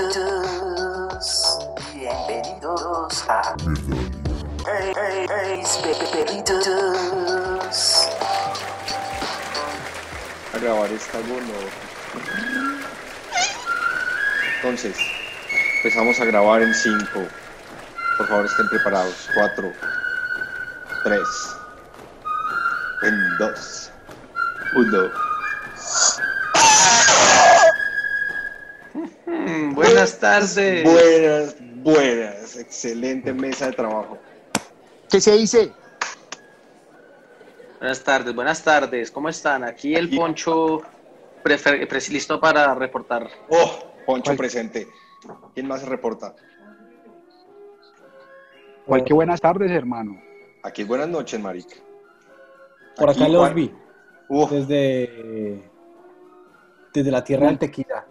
Perritos, bienvenidos a hey, Perritos. a grabar esta bono. Entonces, empezamos a grabar en 5. Por favor, estén preparados. 4, 3, en 2, 1. Buenas tardes. Buenas, buenas. Excelente mesa de trabajo. ¿Qué se dice? Buenas tardes, buenas tardes. ¿Cómo están? Aquí el Poncho prefer- listo para reportar. Oh, Poncho presente. ¿Quién más se reporta? Cual que buenas tardes, hermano. Aquí buenas noches, marica. Por Aquí acá los vi, Uf, desde, desde la tierra del tequila.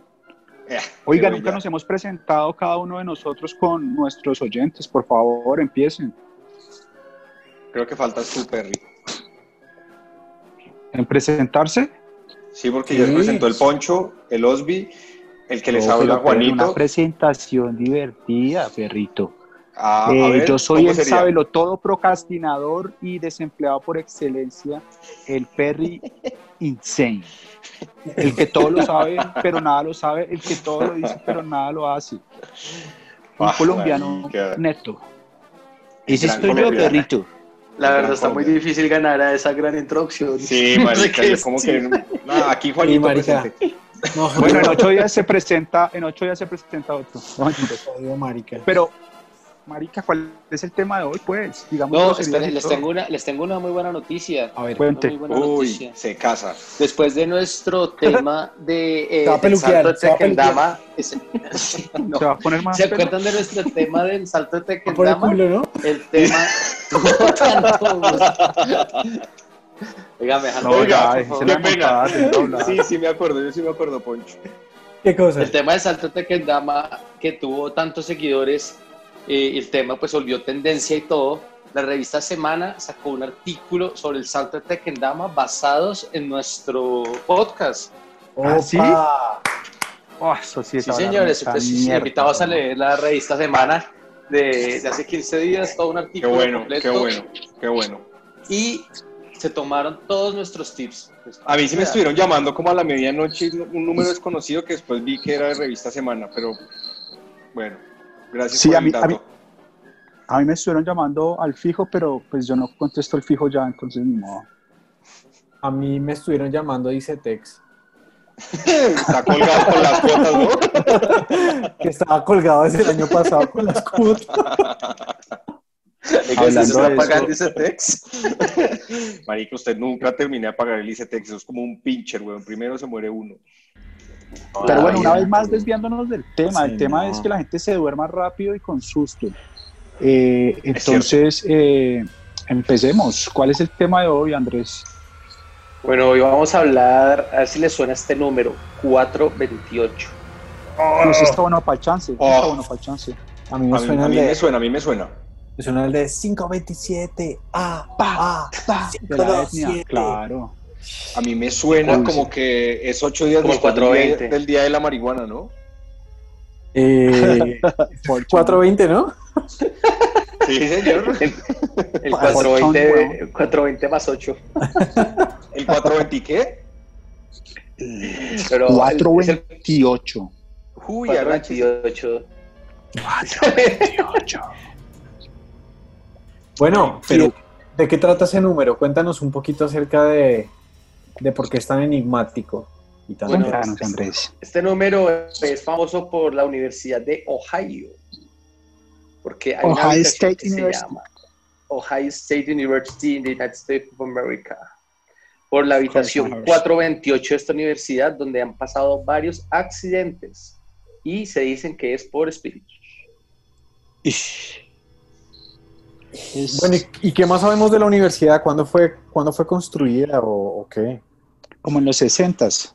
Oiga, nunca nos hemos presentado cada uno de nosotros con nuestros oyentes. Por favor, empiecen. Creo que faltas tú, Perry. ¿En presentarse? Sí, porque ya se presentó el Poncho, el Osby, el que les No, habla Juanito. Una presentación divertida, perrito. Ah, a Eh, ver, yo soy ¿cómo el sería? sábelo todo procrastinador y desempleado por excelencia, el Perry Insane. El que todo lo sabe, pero nada lo sabe. El que todo lo dice, pero nada lo hace. Un Ah, colombiano marica. neto. Ese soy yo, perrito. La verdad está muy difícil ganar a esa gran introducción. Sí, marica, qué yo como que... No, aquí Juanito Sí, marica. presente. No, Bueno, en ocho días se presenta, en ocho días se presenta otro. Pero, Marica, ¿cuál es el tema de hoy? Pues, digamos. No, esperen, les tengo, una, les tengo una muy buena noticia. A ver, Cuente. Una muy buena Uy, noticia. se casa. Después de nuestro tema de eh, Se va a del peluquear, salto de se va a Tequendama, ese- sí, no. Se va a poner más. ¿Se pelo? acuerdan de nuestro tema del salto de por el Tequendama? culo, ¿no? El tema. Oiga, me No, Qué pena. Sí, sí me acuerdo, yo sí me acuerdo, Poncho. ¿Qué cosa? El tema del salto de Tequendama, que tuvo tantos seguidores, eh, el tema pues volvió tendencia y todo. La revista Semana sacó un artículo sobre el salto de Tequendama basados en nuestro podcast. ¿Ah, sí? Opa. Oh, eso sí, Sí, señores, sí, mierda, invitados a leer la revista Semana de, de hace 15 días, todo un Qué artículo bueno, completo. qué bueno, qué bueno. Y se tomaron todos nuestros tips. Pues, A mí sí me estuvieron llamando como a la medianoche un número desconocido que después vi que era de revista Semana, pero bueno, gracias Sí, por a el mí- a mí- A mí me estuvieron llamando al fijo, pero pues yo no contesto el fijo ya, entonces ni modo. A mí me estuvieron llamando Icetex, Está colgado con las cuotas, ¿no? que estaba colgado desde el año pasado con las cuotas. Oiga, ¿sí Hablando se está de pagando eso. ese text? Marico, usted nunca terminé de pagar el ICETEX, eso es como un pincher, weón. Primero se muere uno. Pero bueno, una vez más desviándonos del tema, Sí, el tema no. es que la gente se duerma rápido y con susto. Eh, entonces, eh, empecemos. ¿Cuál es el tema de hoy, Andrés? Bueno, hoy vamos a hablar, a ver si les suena este número, 428. No, si está bueno para el chance. Oh. Está bueno para el chance. A mí me A mí, suena a mí de, me suena, a mí me suena. me suena el de 527. Ah, Pa, ah, De la 527. etnia, claro. A mí me suena Uy, como sí. que es ocho días Como el después del día, 420. del día de la marihuana, ¿no? Eh, 420, ¿no? Sí, señor. El Pa- 420, weón. el 420 más 8. ¿El 420 y qué? Pero es el 428. Uy, arranche. 428. 428. Bueno, Pero- ¿y ¿de qué trata ese número? Cuéntanos un poquito acerca de, de por qué es tan enigmático. Y tan Bueno, Cuéntanos, Andrés. Este número es famoso por la Universidad de Ohio. Porque hay una Ohio habitación State que se University. llama Ohio State University in the United States of America. Por la habitación Ohio. 428 de esta universidad, donde han pasado varios accidentes. Y se dicen que es por espíritus. Ish. Es Bueno, ¿y, qué más sabemos de la universidad? ¿Cuándo fue, ¿cuándo fue construida o, o qué? como en los 60s.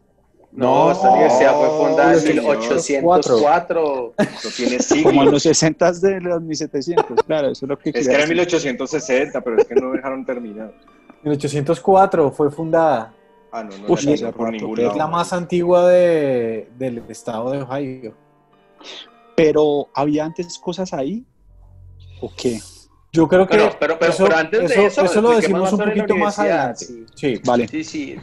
No, No, esta universidad fue fundada en señor. 1804. No tiene Como en siglo. los 60s de los 1700. Claro, eso es lo que Es que era decir. 1860, pero es que no dejaron terminar. En 1804 fue fundada. Ah, no, no, por ningún que Es la más antigua de, del estado de Ohio. Pero, ¿había antes cosas ahí? ¿O qué? Yo creo que Pero, pero, pero, eso, pero antes de eso- eso, eso lo decimos más un poquito más adelante. sí. Sí, Vale. Sí, sí.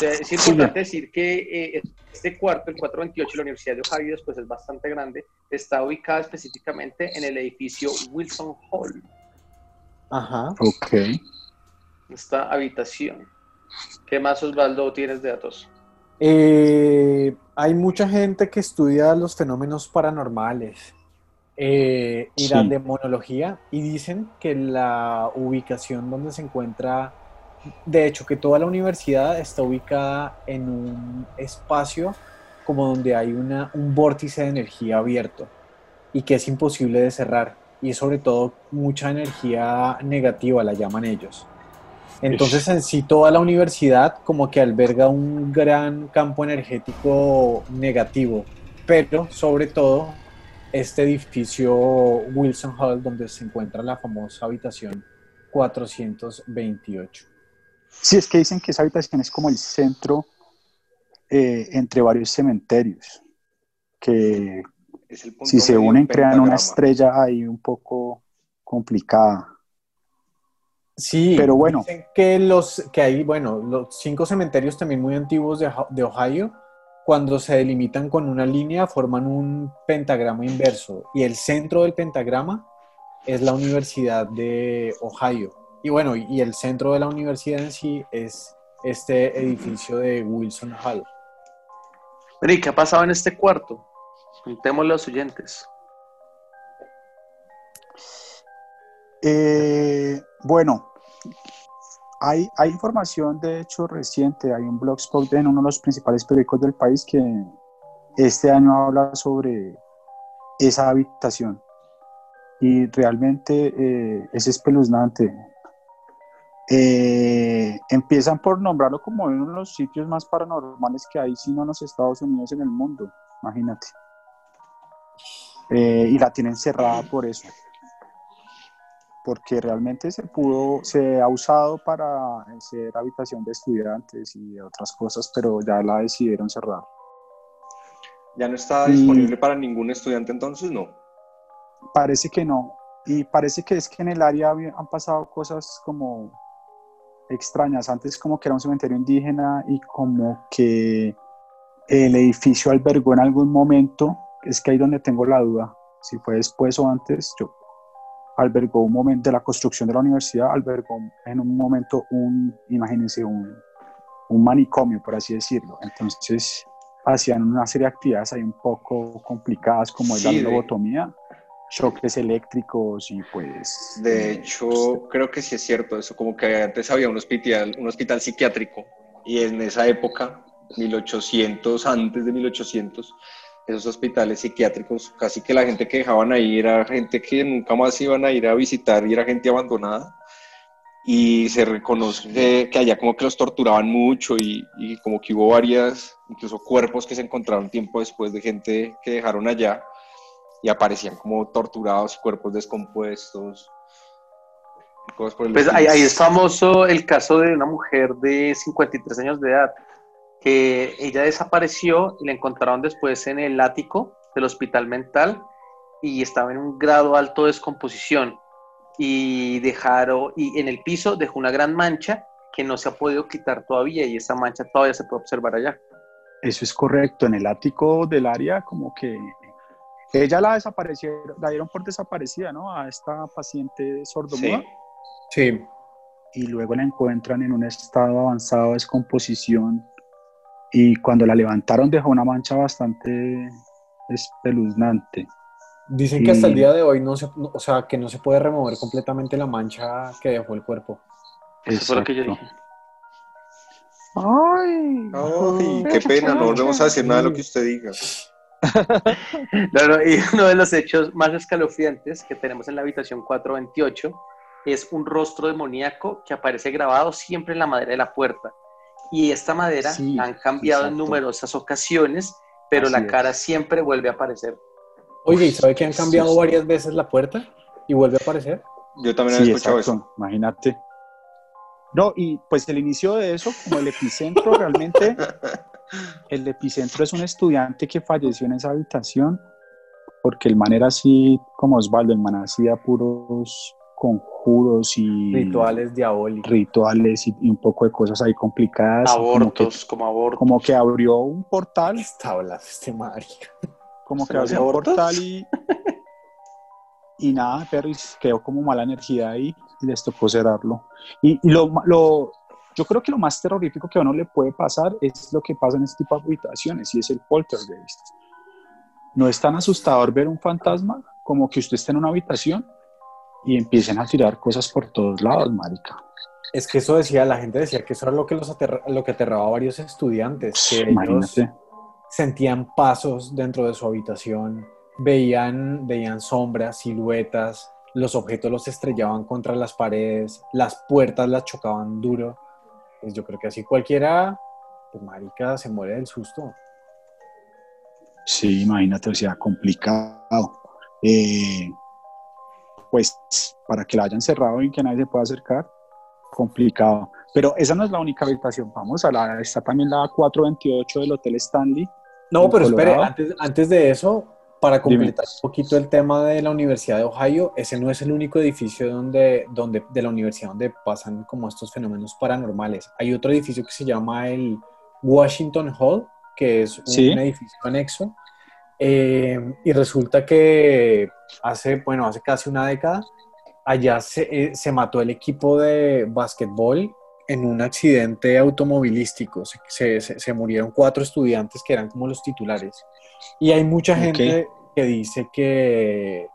Es importante decir que eh, este cuarto, el 428, la Universidad de Ohio, pues es bastante grande. Está ubicada específicamente en el edificio Wilson Hall, Ajá. Ok. esta habitación. ¿Qué más, Osvaldo, tienes de datos? Eh, hay mucha gente que estudia los fenómenos paranormales eh, y la Sí. demonología y dicen que la ubicación donde se encuentra, de hecho, que toda la universidad está ubicada en un espacio como donde hay una, un vórtice de energía abierto y que es imposible de cerrar y sobre todo mucha energía negativa la llaman ellos. Entonces en sí toda la universidad como que alberga un gran campo energético negativo, pero sobre todo este edificio Wilson Hall donde se encuentra la famosa habitación 428. Sí, es que dicen que esa habitación es como el centro eh, entre varios cementerios, que Es el punto si se unen crean una estrella ahí un poco complicada. Sí, Pero bueno. dicen que los que hay, bueno, los cinco cementerios también muy antiguos de, de Ohio, cuando se delimitan con una línea, forman un pentagrama inverso. Y el centro del pentagrama es la Universidad de Ohio. Y bueno, y el centro de la universidad en sí es este edificio de Wilson Hall. Bueno, ¿y qué ha pasado en este cuarto? Contémosle a los oyentes. Eh, bueno, hay, hay información de hecho reciente, hay un blogspot en uno de los principales periódicos del país que este año habla sobre esa habitación y realmente eh, es espeluznante. Eh, empiezan por nombrarlo como uno de los sitios más paranormales que hay, sino en los Estados Unidos, en el mundo, imagínate. Eh, y la tienen cerrada por eso porque realmente se pudo, se ha usado para ser habitación de estudiantes y de otras cosas, pero ya la decidieron cerrar. ¿Ya no está Y- disponible para ningún estudiante entonces? No. Parece que no, y parece que es que en el área han pasado cosas como extrañas. Antes como que era un cementerio indígena y como que el edificio albergó en algún momento, es que ahí donde tengo la duda, si fue después o antes, yo albergó un momento de la construcción de la universidad, albergó en un momento un, imagínense, un, un manicomio, por así decirlo. Entonces hacían una serie de actividades ahí un poco complicadas, como es Sí, la de- lobotomía, choques eléctricos y pues... De hecho, creo que sí es cierto eso, como que antes había un hospital, un hospital psiquiátrico y en esa época, 1800, antes de 1800, esos hospitales psiquiátricos, casi que la gente que dejaban ahí era gente que nunca más iban a ir a visitar y era gente abandonada. Y se reconoce que, que allá como que los torturaban mucho y, y como que hubo varias, incluso cuerpos que se encontraron tiempo después de gente que dejaron allá y aparecían como torturados, cuerpos descompuestos. cosas por el Pues ahí, ahí es famoso el caso de una mujer de 53 años de edad, que ella desapareció y la encontraron después en el ático del hospital mental y estaba en un grado alto de descomposición y dejaron, y en el piso dejó una gran mancha que no se ha podido quitar todavía y esa mancha todavía se puede observar allá. Eso es correcto. En el ático del área, como que ella la desaparecieron, la dieron por desaparecida, ¿no? A esta paciente sordomuda. Sí. Sí. Y luego la encuentran en un estado avanzado de descomposición. Y cuando la levantaron, dejó una mancha bastante espeluznante. Dicen que hasta el día de hoy no se, no- o sea, que no se puede remover completamente la mancha que dejó el cuerpo. Eso fue lo que yo dije. Ay, Ay, qué pena, no volvemos a decir nada de lo que usted diga. Claro, y uno de los hechos más escalofriantes que tenemos en la habitación 428 es un rostro demoníaco que aparece grabado siempre en la madera de la puerta. Y esta madera Sí, la han cambiado en numerosas ocasiones, pero Así la es. cara siempre vuelve a aparecer. Oye, ¿y sabe que han cambiado sí. varias veces la puerta y vuelve a aparecer? Yo también Sí, había escuchado exacto, eso. imagínate. No, y pues el inicio de eso, como el epicentro realmente, el epicentro es un estudiante que falleció en esa habitación porque el man era así como Osvaldo, el man hacía puros conjuros y Rituales diabólicos. rituales y, y un poco de cosas ahí complicadas. como que- Abortos, como abortos. Como que abrió un portal, Está hablando este marica. como que ¿Se abrió un abortos? portal y, y nada, pero quedó como mala energía ahí y les tocó cerrarlo. Y, y lo, lo, yo creo que lo más terrorífico que a uno le puede pasar es lo que pasa en este tipo de habitaciones y es el poltergeist. No es tan asustador ver un fantasma como que usted esté en una habitación y empiecen a tirar cosas por todos lados, marica. Es que eso decía, la gente decía que eso era lo que, los aterra- lo que aterraba a varios estudiantes, que ellos sentían pasos dentro de su habitación, veían, veían sombras, siluetas, los objetos los estrellaban contra las paredes, las puertas las chocaban duro. Pues yo creo que así cualquiera, pues marica, se muere del susto. Sí, imagínate, o sea, complicado. Eh, pues para que la hayan cerrado y que nadie se pueda acercar, complicado. Pero esa no es la única habitación. Vamos a la, está también la 428 del Hotel Stanley. No, pero espere, Colorado. antes, antes de eso, para Dime. completar un poquito el tema de la Universidad de Ohio, ese no es el único edificio donde, donde, de la universidad donde pasan como estos fenómenos paranormales. Hay otro edificio que se llama el Washington Hall, que es un Sí. edificio anexo. Eh, y resulta que hace, bueno, hace casi una década, allá se, eh, se mató el equipo de básquetbol en un accidente automovilístico. Se, se- murieron cuatro estudiantes que eran como los titulares. Y hay mucha gente que dice que,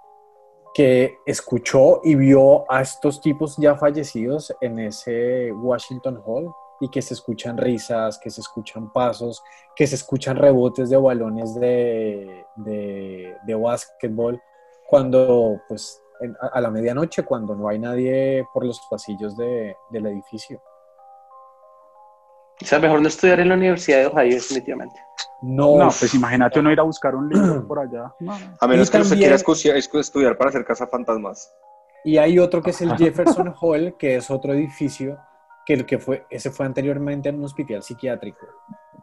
que escuchó y vio a estos tipos ya fallecidos en ese Washington Hall y que se escuchan risas, que se escuchan pasos, que se escuchan rebotes de balones de, de, de básquetbol cuando, pues, en- a, a la medianoche, cuando no hay nadie por los pasillos de- del edificio. O sea, mejor no estudiar en la Universidad de Ohio, definitivamente. No, No, pues imagínate uno ir a buscar un libro por allá. No, A menos Y que usted también- quiera escu- escu- estudiar para hacer cazafantasmas. Y hay otro que es el Jefferson Hall, que es otro edificio que que fue, ese fue anteriormente en un hospital psiquiátrico,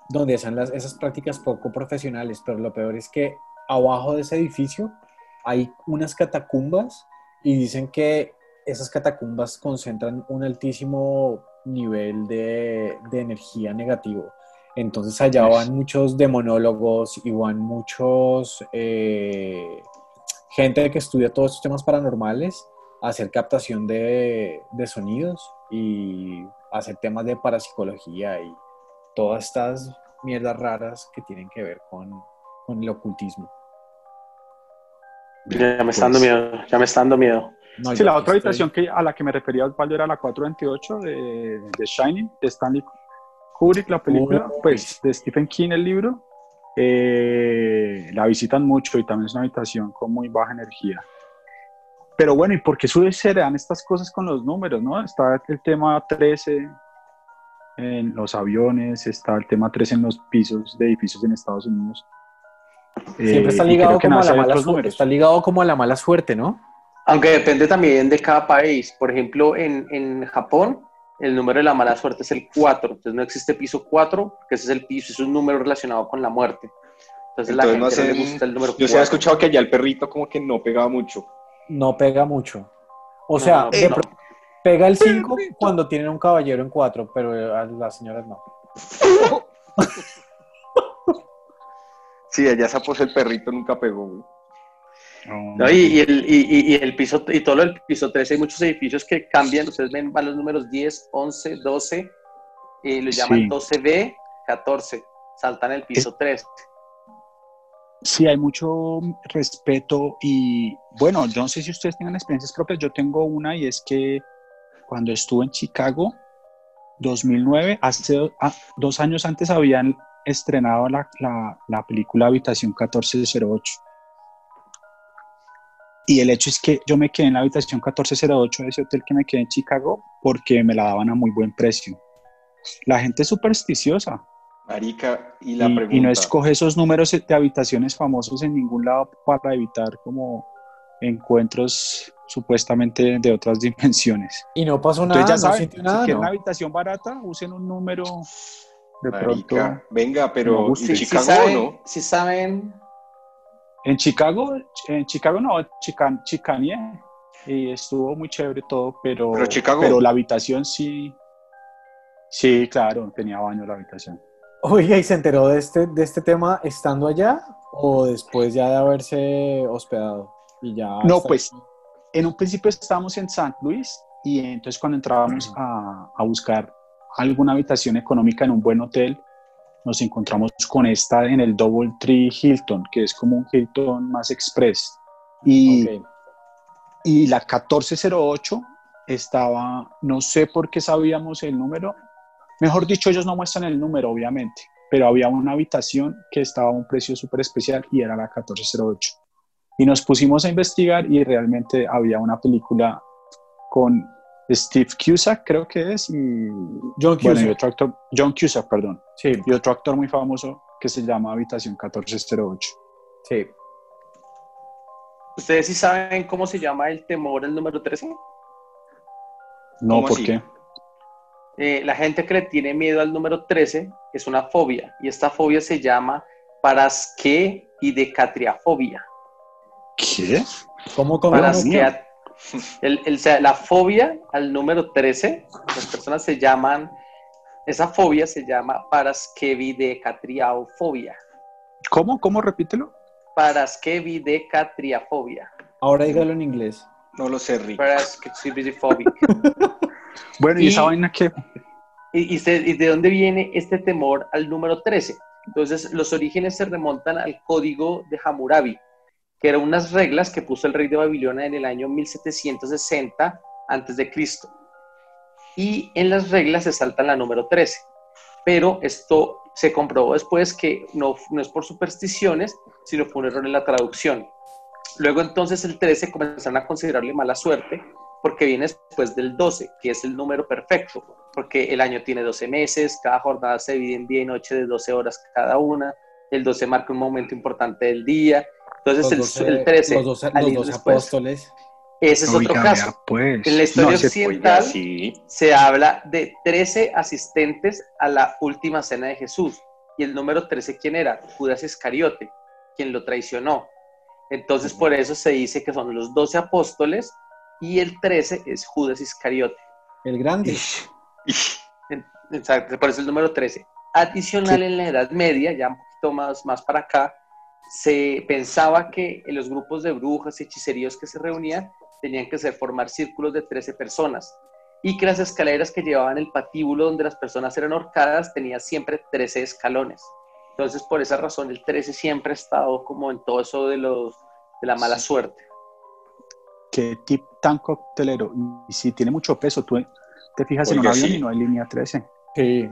donde hacen las, esas prácticas poco profesionales, pero lo peor es que abajo de ese edificio hay unas catacumbas y dicen que esas catacumbas concentran un altísimo nivel de, de energía negativo. Entonces allá van muchos demonólogos y van muchos eh, gente que estudia todos estos temas paranormales a hacer captación de, de sonidos y hacer temas de parapsicología y todas estas mierdas raras que tienen que ver con, con el ocultismo. Ya me está dando Pues- miedo, ya me está dando miedo. No, Sí, la otra estoy- habitación que, a la que me refería Osvaldo era la 428 de, de Shining, de Stanley Kubrick, la película, Uy. pues de Stephen King, el libro. Eh, la visitan mucho y también es una habitación con muy baja energía. Pero bueno, ¿y por qué dan estas cosas con los números? no? Está el tema 13 en los aviones, está el tema 13 en los pisos de edificios en Estados Unidos. Siempre está Eh, ligado como a la mala suerte. Está ligado como a la mala suerte, ¿no? Aunque depende también de cada país. Por ejemplo, en, en Japón, el número de la mala suerte es el 4. Entonces no existe piso 4, que ese es el piso, es un número relacionado con la muerte. Entonces, la Entonces, gente no no le hacen- gusta el número Yo se había 4. escuchado que allá el perrito como que no pegaba mucho. No pega mucho. O sea, No, de no. pega el 5 cuando tienen un caballero en 4, pero a las señoras no. Sí, allá esa pose el perrito nunca pegó, güey. No, y, y el, y, y- y el piso, y todo lo del piso 13, hay muchos edificios que cambian. Ustedes ven, van los números 10, 11, 12, y lo llaman Sí. 12B, 14. Saltan el piso 13. Sí, hay mucho respeto y bueno, yo no sé si ustedes tengan experiencias propias, yo tengo una y es que cuando estuve en Chicago, 2009, hace ah, dos años antes habían estrenado la, la- la película Habitación 1408. Y el hecho es que yo me quedé en la habitación 1408 de ese hotel que me quedé en Chicago porque me la daban a muy buen precio. La gente supersticiosa Marica, y la y, pregunta. y no escoge esos números de habitaciones famosos en ningún lado para evitar como encuentros supuestamente de otras dimensiones. Y no pasó nada, Entonces ya no saben, sintió si nada, quieren ¿no? una habitación barata, usen un número de Marica, pronto. venga, pero gusta. ¿y Sí, sí Chicago saben, no? sí saben En Chicago, en Chicago no, Chican, Chicanie, y estuvo muy chévere todo, pero, Pero Chicago. pero la habitación sí, sí, claro, tenía baño la habitación. Oiga, ¿y se enteró de este, de este tema estando allá o después ya de haberse hospedado? Y ya No, hasta- pues en un principio estábamos en San Luis y entonces cuando entrábamos a, a buscar alguna habitación económica en un buen hotel, nos encontramos con esta en el Double Tree Hilton, que es como un Hilton más express. Y, Ok. y la 1408 estaba, no sé por qué sabíamos el número, mejor dicho, ellos no muestran el número, obviamente, pero había una habitación que estaba a un precio súper especial y era la 1408. Y nos pusimos a investigar y realmente había una película con Steve Cusack, creo que es, y John bueno, y Cusack. otro actor, John Cusack, perdón, Sí, y otro actor muy famoso que se llama Habitación 1408. sí. ¿Ustedes sí saben cómo se llama el temor el número 13? No, ¿Cómo ¿por así? qué? Eh, la gente que le tiene miedo al número 13 es una fobia y esta fobia se llama parasqueidecatriafobia. ¿Qué? ¿Cómo con Parasquea- el- el- o sea, la fobia al número 13, las personas se llaman, esa fobia se llama parasqueidecatriafobia. ¿Cómo? ¿Cómo? Repítelo. Parasqueidecatriafobia. Ahora dígalo en inglés. No lo sé, Rick. Parasqueidecatriafobia. Bueno, ¿y, Y- esa vaina qué? ¿Y, y se- y de dónde viene este temor al número 13? Entonces, los orígenes se remontan al código de Hammurabi, que eran unas reglas que puso el rey de Babilonia en el año 1760 a.C. Y en las reglas se salta la número 13. Pero esto se comprobó después que no, no es por supersticiones, sino por un error en la traducción. Luego entonces el 13 comenzaron a considerarle mala suerte porque viene después del 12, que es el número perfecto, porque el año tiene 12 meses, cada jornada se divide en día y noche de 12 horas cada una, el 12 marca un momento importante del día, entonces Los el, 12 el 13, Los doce, al los ir doce después, apóstoles. ese es otro Oiga, caso. vea, pues. En la historia No, ese- occidental se habla de 13 asistentes a la última cena de Jesús. Y el número 13, ¿quién era? Judas Iscariote, quien lo traicionó. Entonces, por eso se dice que son los 12 apóstoles y el 13 es Judas Iscariote. El grande. Exacto, por eso el número 13. Adicional en la Edad Media, ya un poquito más, más para acá, se pensaba que en los grupos de brujas y hechiceríos que se reunían tenían que ser formar círculos de 13 personas y que las escaleras que llevaban el patíbulo donde las personas eran ahorcadas tenían siempre 13 escalones. Entonces, por esa razón, el 13 siempre ha estado como en todo eso de, los, de la mala suerte. Qué tip tan coctelero. Y si tiene mucho peso, tú te fijas en un avión sí. y no hay línea 13. Sí.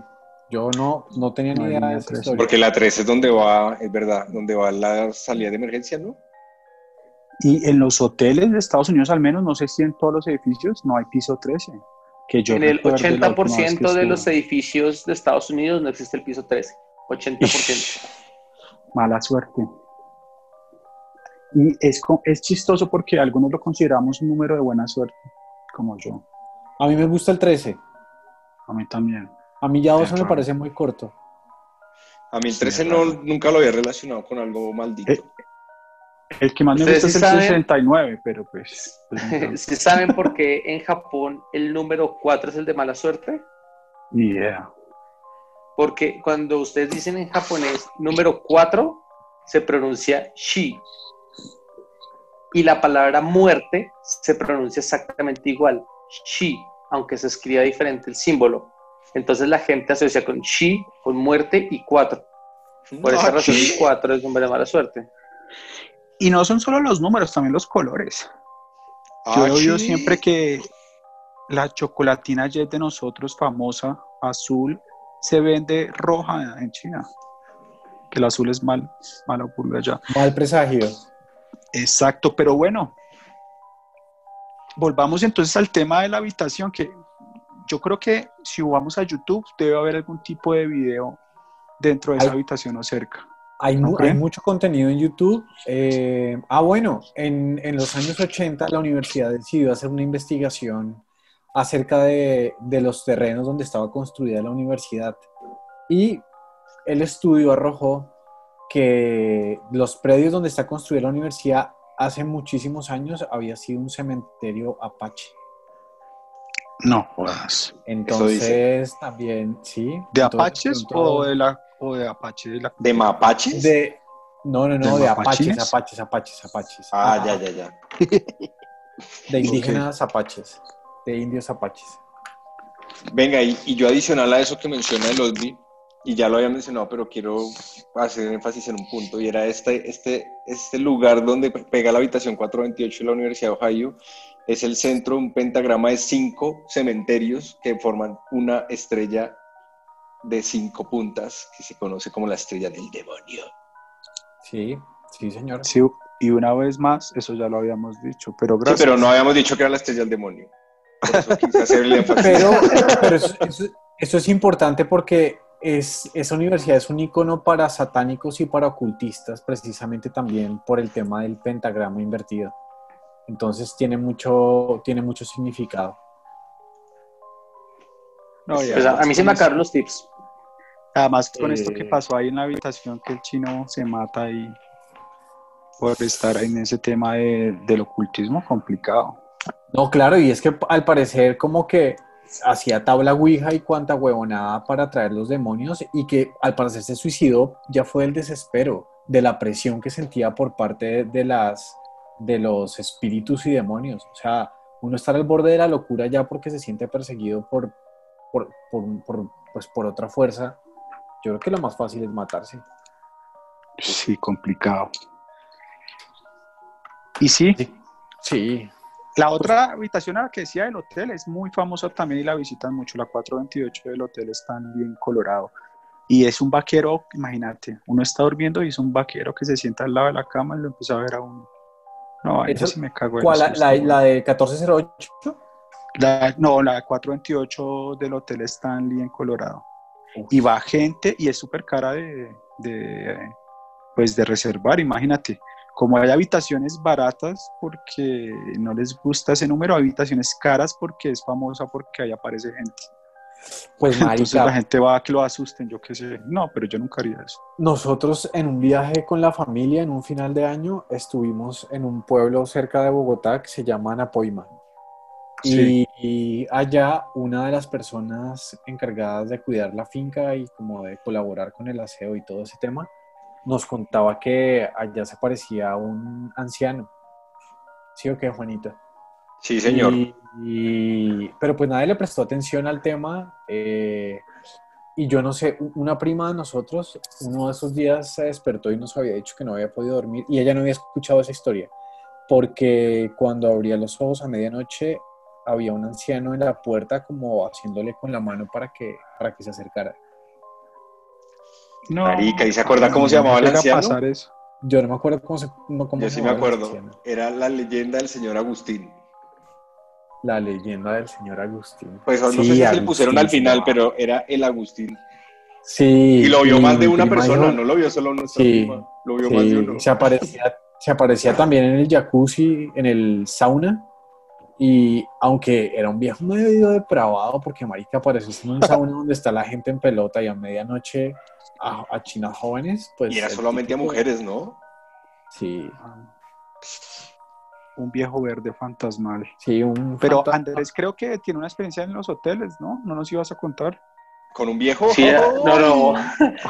Yo no, no tenía ni idea de esa tres. historia. Porque la 13 es donde va, es verdad, donde va la salida de emergencia, ¿no? Y en los hoteles de Estados Unidos, al menos, no sé si en todos los edificios, no hay piso 13. Que yo en el recuerde la última vez que 80% de los estuve. edificios de Estados Unidos no existe el piso 13. 80%. Mala suerte. Y es, es chistoso porque algunos lo consideramos un número de buena suerte, como yo. A mí me gusta el 13. A mí también. A mí ya 12 me parece muy corto. A mí el Sí, 13 es no, nunca lo había relacionado con algo maldito. Eh, El que más me ¿Ustedes gusta es el saben? 69, pero pues... pues, no. ¿Sí saben por qué en Japón el número 4 es el de mala suerte? Yeah. Porque cuando ustedes dicen en japonés número 4, se pronuncia shi. Y la palabra muerte se pronuncia exactamente igual, shi, aunque se escriba diferente el símbolo. Entonces la gente asocia con shi, con muerte y 4. Por esa Ah, razón el 4 es número de mala suerte. Y no son solo los números, también los colores. Yo Ah, he oído sí. siempre que la chocolatina Jet de nosotros, famosa, azul, se vende roja en China. Que el azul es mal, malo por allá. Mal presagio. Exacto, pero bueno. Volvamos entonces al tema de la habitación, que yo creo que si vamos a YouTube debe haber algún tipo de video dentro de esa Hay- habitación o cerca. Hay, ¿No mu- creen? hay mucho contenido en YouTube. Eh, ah, bueno, en, en los años 80 la universidad decidió hacer una investigación acerca de, de los terrenos donde estaba construida la universidad. Y el estudio arrojó que los predios donde está construida la universidad hace muchísimos años había sido un cementerio apache. No jodas. Entonces también, sí. ¿De entonces, apaches o de la o de apache de la ¿De mapaches? de no, no, no, ¿De de apaches, apaches, apaches, apaches. Ah, ya, ya, ya. De indígenas apaches, de indios apaches. Venga, y, y yo adicional a eso que menciona el OSBI, y ya lo había mencionado, pero quiero hacer énfasis en un punto, y era este, este, este lugar donde pega la habitación 428 de la Universidad de Ohio, es el centro, un pentagrama de cinco cementerios que forman una estrella de cinco puntas, que se conoce como la estrella del demonio. Sí, sí, señor. Sí, y una vez más, eso ya lo habíamos dicho, pero Sí, gracias. pero no habíamos dicho que era la estrella del demonio. Por eso quise hacerle énfasis. Pero, pero eso, eso- eso es importante porque es, esa universidad es un icono para satánicos y para ocultistas, precisamente también por el tema del pentagrama invertido. Entonces tiene mucho, tiene mucho significado. No, Pues a, a mí se me acabaron los tips. Además, con esto que Eh, pasó ahí en la habitación, que el chino se mata ahí por estar en ese tema de- del ocultismo complicado. No, claro, y es que al parecer como que hacía tabla Ouija y cuanta huevonada para traer los demonios y que al parecer se suicidó ya fue el desespero de la presión que sentía por parte de, las de los espíritus y demonios. O sea, uno está al borde de la locura ya porque se siente perseguido por, por, por- por, pues, por otra fuerza. Yo creo que lo más fácil es matarse. Sí, complicado. Y sí, Sí. La otra habitación a la que decía del hotel es muy famosa también y la visitan mucho. La 428 del hotel está bien colorado. Y es un vaquero, imagínate, uno está durmiendo y es un vaquero que se sienta al lado de la cama y lo empieza a ver a uno. No, ahí sí me cago en ¿Cuál? La, la, la de 1408? La- no, la 428 del Hotel Stanley en Colorado. Y va gente y es súper cara de, de, pues de reservar, imagínate. Como hay habitaciones baratas porque no les gusta ese número, habitaciones caras porque es famosa porque ahí aparece gente. Pues Entonces marica, la gente va a que lo asusten, yo qué sé. No, pero yo nunca haría eso. Nosotros en un viaje con la familia en un final de año estuvimos en un pueblo cerca de Bogotá que se llama Napoima. Sí. Y allá una de las personas encargadas de cuidar la finca y como de colaborar con el aseo y todo ese tema, nos contaba que allá se parecía a un anciano. ¿Sí o qué, Juanita? Sí, señor. Y- y- pero pues nadie le prestó atención al tema. eh, y yo no sé, una prima de nosotros, uno de esos días se despertó y nos había dicho que no había podido dormir y ella no había escuchado esa historia. Porque cuando abría los ojos a medianoche había un anciano en la puerta como haciéndole con la mano para que, para que se acercara. No, Marica, ¿y se acuerda cómo se llamaba el anciano? pasar eso. Yo no me acuerdo cómo se no, cómo Yo se sí me acuerdo. Era la leyenda del señor Agustín. La leyenda del señor Agustín. Pues no Sí, sé si le Agustín pusieron se al final, pero era el Agustín. Sí. Y lo vio y más de una persona, no lo vio solo nuestra Sí, prima, lo vio más de uno. se aparecía, se aparecía también en el jacuzzi, en el sauna. Y aunque era un viejo medio depravado, porque marica apareció en un sauna donde está la gente en pelota y a medianoche a, a chinas jóvenes, pues... y era solamente a mujeres, ¿no? Sí, Un viejo verde fantasmal. sí, un Pero fantasma. Andrés creo que tiene una experiencia en los hoteles, ¿no? No nos ibas a contar. Con un viejo. Sí, no, no.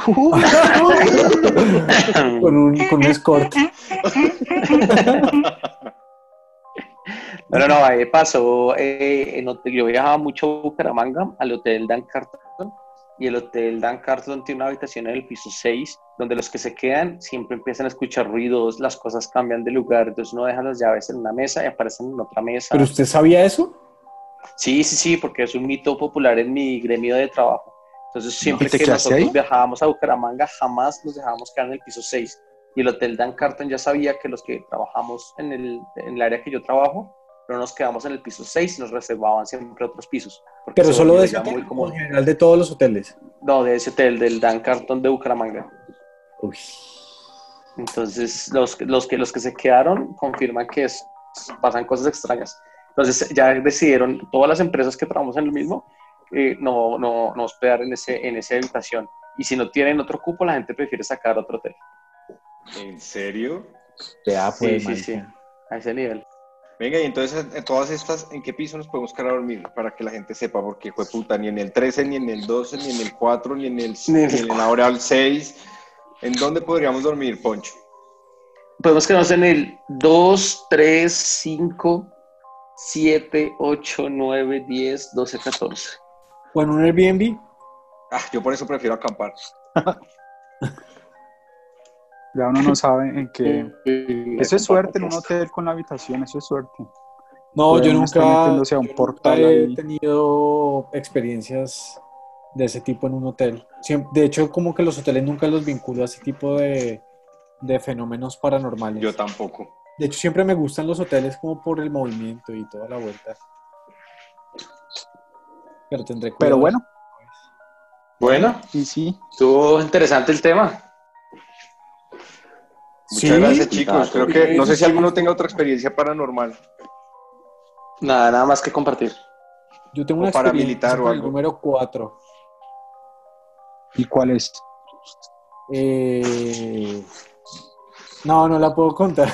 con un, con un escort. No, no, no, ahí pasó, eh, en hotel- yo viajaba mucho a Bucaramanga, al Hotel Dan Carlton, y el Hotel Dan Carlton tiene una habitación en el piso 6, donde los que se quedan siempre empiezan a escuchar ruidos, las cosas cambian de lugar, entonces uno deja las llaves en una mesa y aparecen en otra mesa. ¿Pero usted sabía eso? Sí, sí, sí, porque es un mito popular en mi gremio de trabajo. Entonces, siempre ¿Y te que nosotros ahí? viajábamos a Bucaramanga, jamás nos dejábamos quedar en el piso 6. Y el Hotel Dan Carlton ya sabía que los que trabajamos en el, en el área que yo trabajo, no nos quedamos en el piso 6 y nos reservaban siempre otros pisos. Pero solo de ese hotel muy o común. en general de todos los hoteles. No, de ese hotel, del Dan Carlton de Bucaramanga. Uy. Entonces, los, los, que, los que se quedaron confirman que es- pasan cosas extrañas. Entonces, ya decidieron, todas las empresas que trabajamos en el mismo, eh, no, no, no hospedar en, ese, en esa habitación. Y si no tienen otro cupo, la gente prefiere sacar otro hotel. ¿En serio? Ya, Sí, pues, sí, sí. marica. A ese nivel. Venga, y entonces en todas estas, ¿en qué piso nos podemos quedar a dormir? Para que la gente sepa, porque fue puta, ni en el 13, ni en el 12, ni en el 4, ni en el, Ni en ni el en el ahora el 6. ¿En dónde podríamos dormir, Poncho? Podemos quedarnos en el 2, 3, 5, 7, 8, 9, 10, 12, 14. O en un Airbnb. Ah, yo por eso prefiero acampar. Ya uno no sabe en qué. Eso es suerte en un hotel con la habitación, eso es suerte. No, yo Pueden nunca, a un yo portal nunca he ahí. tenido experiencias de ese tipo en un hotel. De hecho, como que los hoteles nunca los vinculo a ese tipo de, de fenómenos paranormales. Yo tampoco. De hecho, siempre me gustan los hoteles como por el movimiento y toda la vuelta. Pero tendré cuidado. Pero bueno, Bueno, y sí, estuvo interesante el tema. Muchas Sí, gracias, chicos. Creo que no sé si alguno tenga otra experiencia paranormal. Nada, nada más que compartir. Yo tengo o una paramilitar experiencia o con el número 4. ¿y cuál es? Eh, No, no la puedo contar.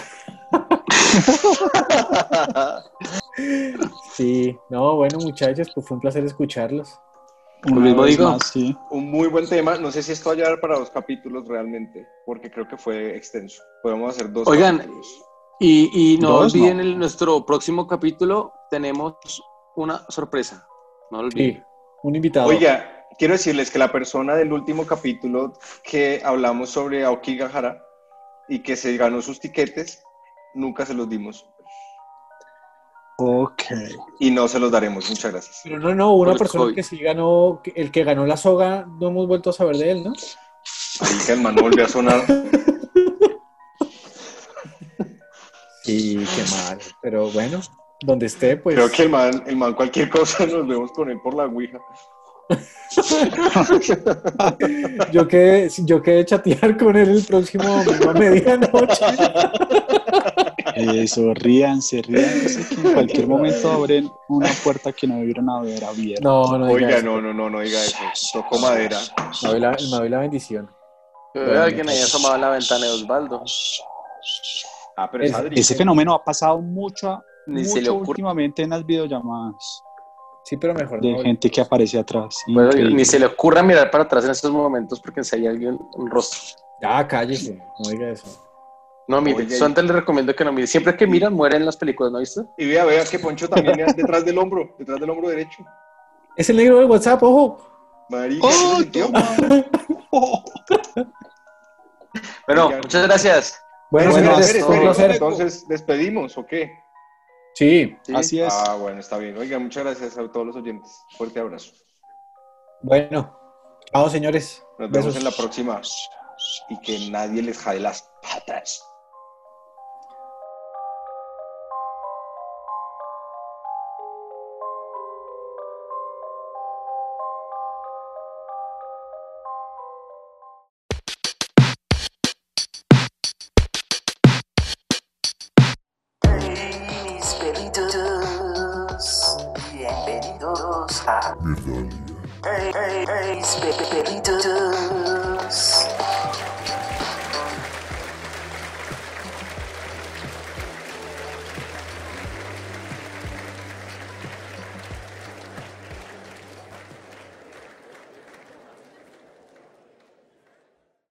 Sí, no, bueno, muchachos, pues fue un placer escucharlos. Una mismo digo. más, sí. Un muy buen tema. No sé si esto va a llevar para dos capítulos realmente, porque creo que fue extenso. Podemos hacer dos Oigan, capítulos. Y, y no Dos, olviden no. el- nuestro próximo capítulo, tenemos una sorpresa. No lo olviden. Sí, un invitado. Oiga, quiero decirles que la persona del último capítulo que hablamos sobre Aoki Gahara y que se ganó sus tiquetes, nunca se los dimos. Ok. Y no se los daremos. Muchas gracias. Pero no, no, una Por persona que sí ganó, el que ganó la soga, no hemos vuelto a saber de él, ¿no? Ahí que el man no volvió a sonar. Sí, qué mal. Pero bueno, donde esté, pues. Creo que el man, el man cualquier cosa nos vemos con él por la Ouija. Yo quedé, yo quedé chatear con él el próximo domingo a medianoche. Eso, ríanse, ríanse, que en cualquier momento abren una puerta que no debieron haber abierto. No, no diga Oiga, eso. no, no, no, no diga eso. Toco madera. Me doy la, me doy la bendición. Yo veo a alguien ahí asomado en la ventana de Osvaldo. Ah, pero es. Ese fenómeno ha pasado mucho, Ni se le mucho últimamente en las videollamadas Sí, pero mejor de no. gente que aparece atrás. Bueno, ni se le ocurra mirar para atrás en estos momentos porque enseguida hay un, un rostro. Ya, cállese. No diga eso. No, mire, yo antes le recomiendo que no mire. Siempre que miran, mueren en las películas, ¿no viste? Y vea, vea que Poncho también es detrás del hombro, detrás del hombro derecho. Es el negro del WhatsApp, ojo. Marica, ¡Oh. Bueno, muchas gracias. Bueno, Bueno, placer. entonces, ¿despedimos o qué? Sí, Sí. Así es. Ah, bueno, está bien. Oiga, muchas gracias a todos los oyentes. Fuerte abrazo. bueno. Chao, señores. Nos vemos Besos. en la próxima. Y que nadie les jade las patas.